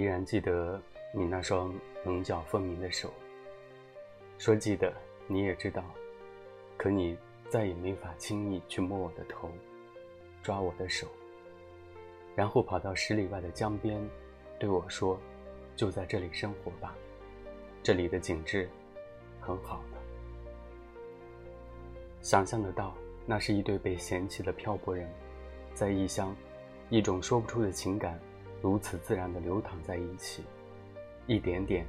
依然记得你那双棱角分明的手。说记得，你也知道，可你再也没法轻易去摸我的头，抓我的手，然后跑到十里外的江边，对我说：“就在这里生活吧，这里的景致很好的。”想象得到，那是一对被嫌弃的漂泊人，在异乡，一种说不出的情感。如此自然地流淌在一起，一点点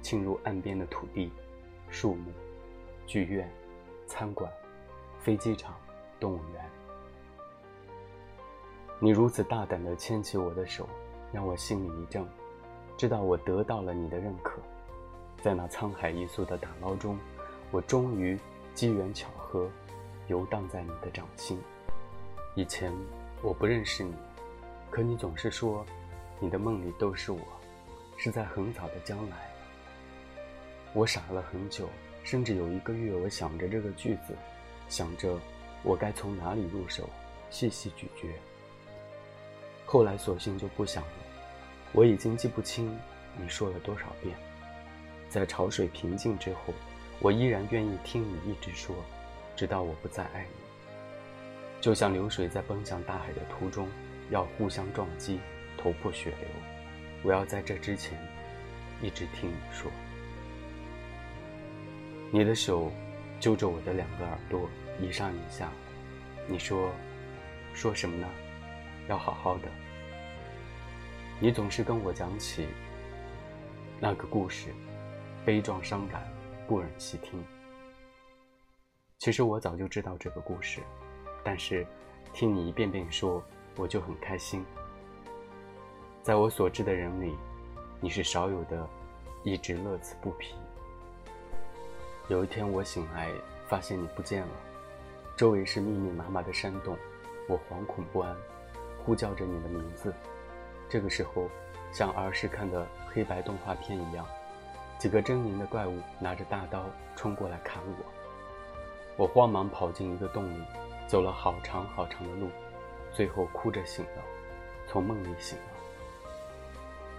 侵入岸边的土地、树木、剧院、餐馆、飞机场、动物园。你如此大胆地牵起我的手，让我心里一怔，知道我得到了你的认可。在那沧海一粟的打捞中，我终于机缘巧合，游荡在你的掌心。以前我不认识你。可你总是说，你的梦里都是我，是在很早的将来。我傻了很久，甚至有一个月，我想着这个句子，想着我该从哪里入手，细细咀嚼。后来索性就不想了，我已经记不清你说了多少遍。在潮水平静之后，我依然愿意听你一直说，直到我不再爱你。就像流水在奔向大海的途中。要互相撞击，头破血流。我要在这之前，一直听你说。你的手揪着我的两个耳朵，一上一下。你说，说什么呢？要好好的。你总是跟我讲起那个故事，悲壮伤感，不忍细听。其实我早就知道这个故事，但是听你一遍遍说。我就很开心。在我所知的人里，你是少有的，一直乐此不疲。有一天我醒来，发现你不见了，周围是密密麻麻的山洞，我惶恐不安，呼叫着你的名字。这个时候，像儿时看的黑白动画片一样，几个狰狞的怪物拿着大刀冲过来砍我。我慌忙跑进一个洞里，走了好长好长的路。最后哭着醒了，从梦里醒了。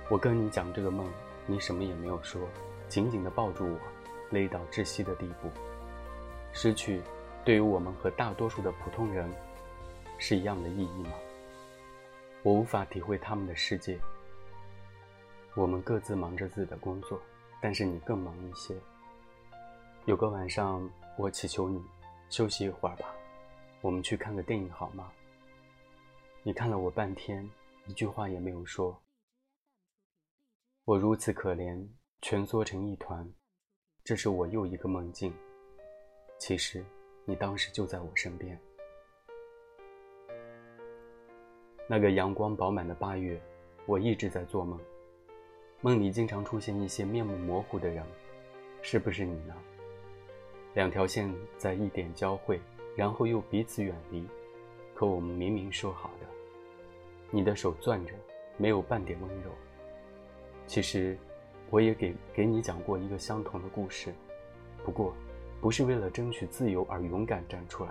我跟你讲这个梦，你什么也没有说，紧紧地抱住我，勒到窒息的地步。失去，对于我们和大多数的普通人，是一样的意义吗？我无法体会他们的世界。我们各自忙着自己的工作，但是你更忙一些。有个晚上，我祈求你休息一会儿吧，我们去看个电影好吗？你看了我半天，一句话也没有说。我如此可怜，蜷缩成一团。这是我又一个梦境。其实，你当时就在我身边。那个阳光饱满的八月，我一直在做梦。梦里经常出现一些面目模糊的人，是不是你呢？两条线在一点交汇，然后又彼此远离。可我们明明说好的。你的手攥着，没有半点温柔。其实，我也给给你讲过一个相同的故事，不过，不是为了争取自由而勇敢站出来，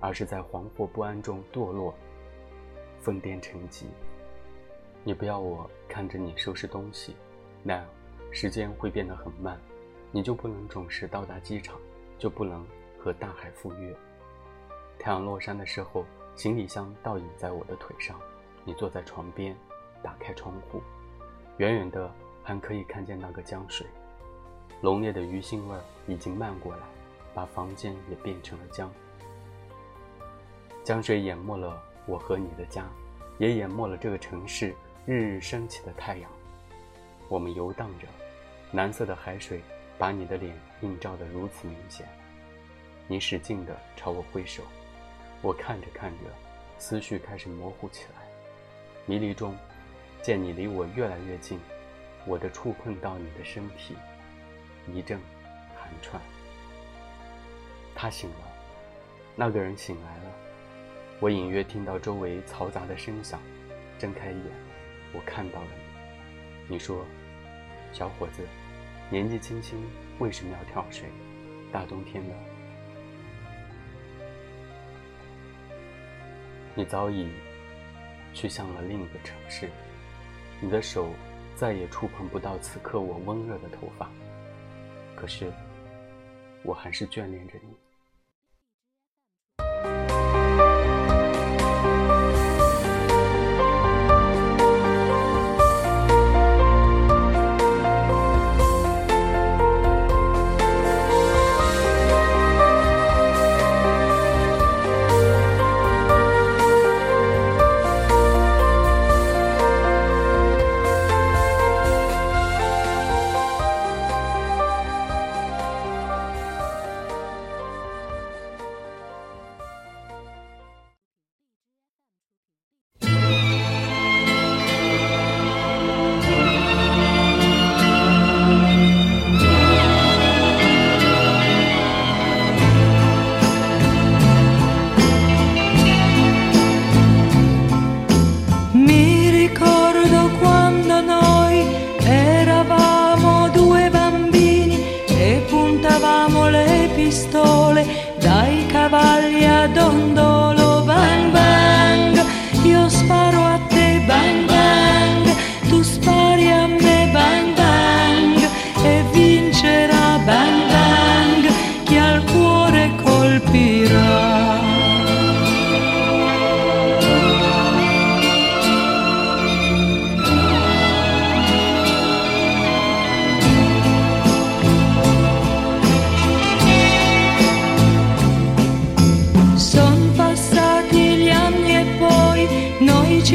而是在惶惑不安中堕落，疯癫成疾。你不要我看着你收拾东西，那样时间会变得很慢，你就不能准时到达机场，就不能和大海赴约。太阳落山的时候，行李箱倒影在我的腿上。你坐在床边，打开窗户，远远的还可以看见那个江水，浓烈的鱼腥味已经漫过来，把房间也变成了江。江水淹没了我和你的家，也淹没了这个城市日日升起的太阳。我们游荡着，蓝色的海水把你的脸映照得如此明显。你使劲地朝我挥手，我看着看着，思绪开始模糊起来。迷离中，见你离我越来越近，我的触碰到你的身体，一阵寒颤。他醒了，那个人醒来了。我隐约听到周围嘈杂的声响，睁开眼，我看到了你。你说：“小伙子，年纪轻轻为什么要跳水？大冬天的。”你早已。去向了另一个城市，你的手再也触碰不到此刻我温热的头发，可是我还是眷恋着你。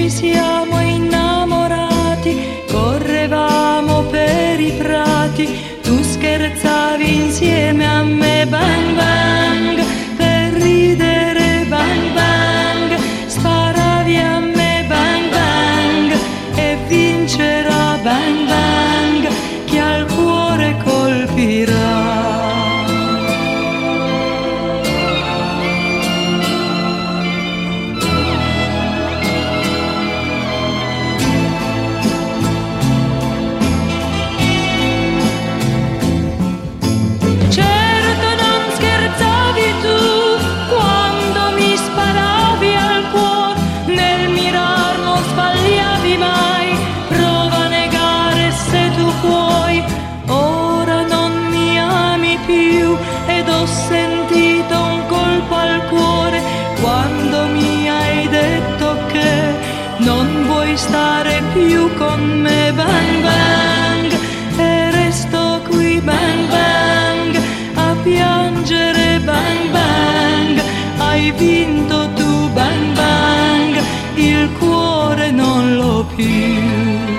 siamo innamorati, correvamo per i prati, tu scherzavi insieme a me, bang bang. con me bang bang e resto qui bang bang a piangere bang bang hai vinto tu bang bang il cuore non l'ho più.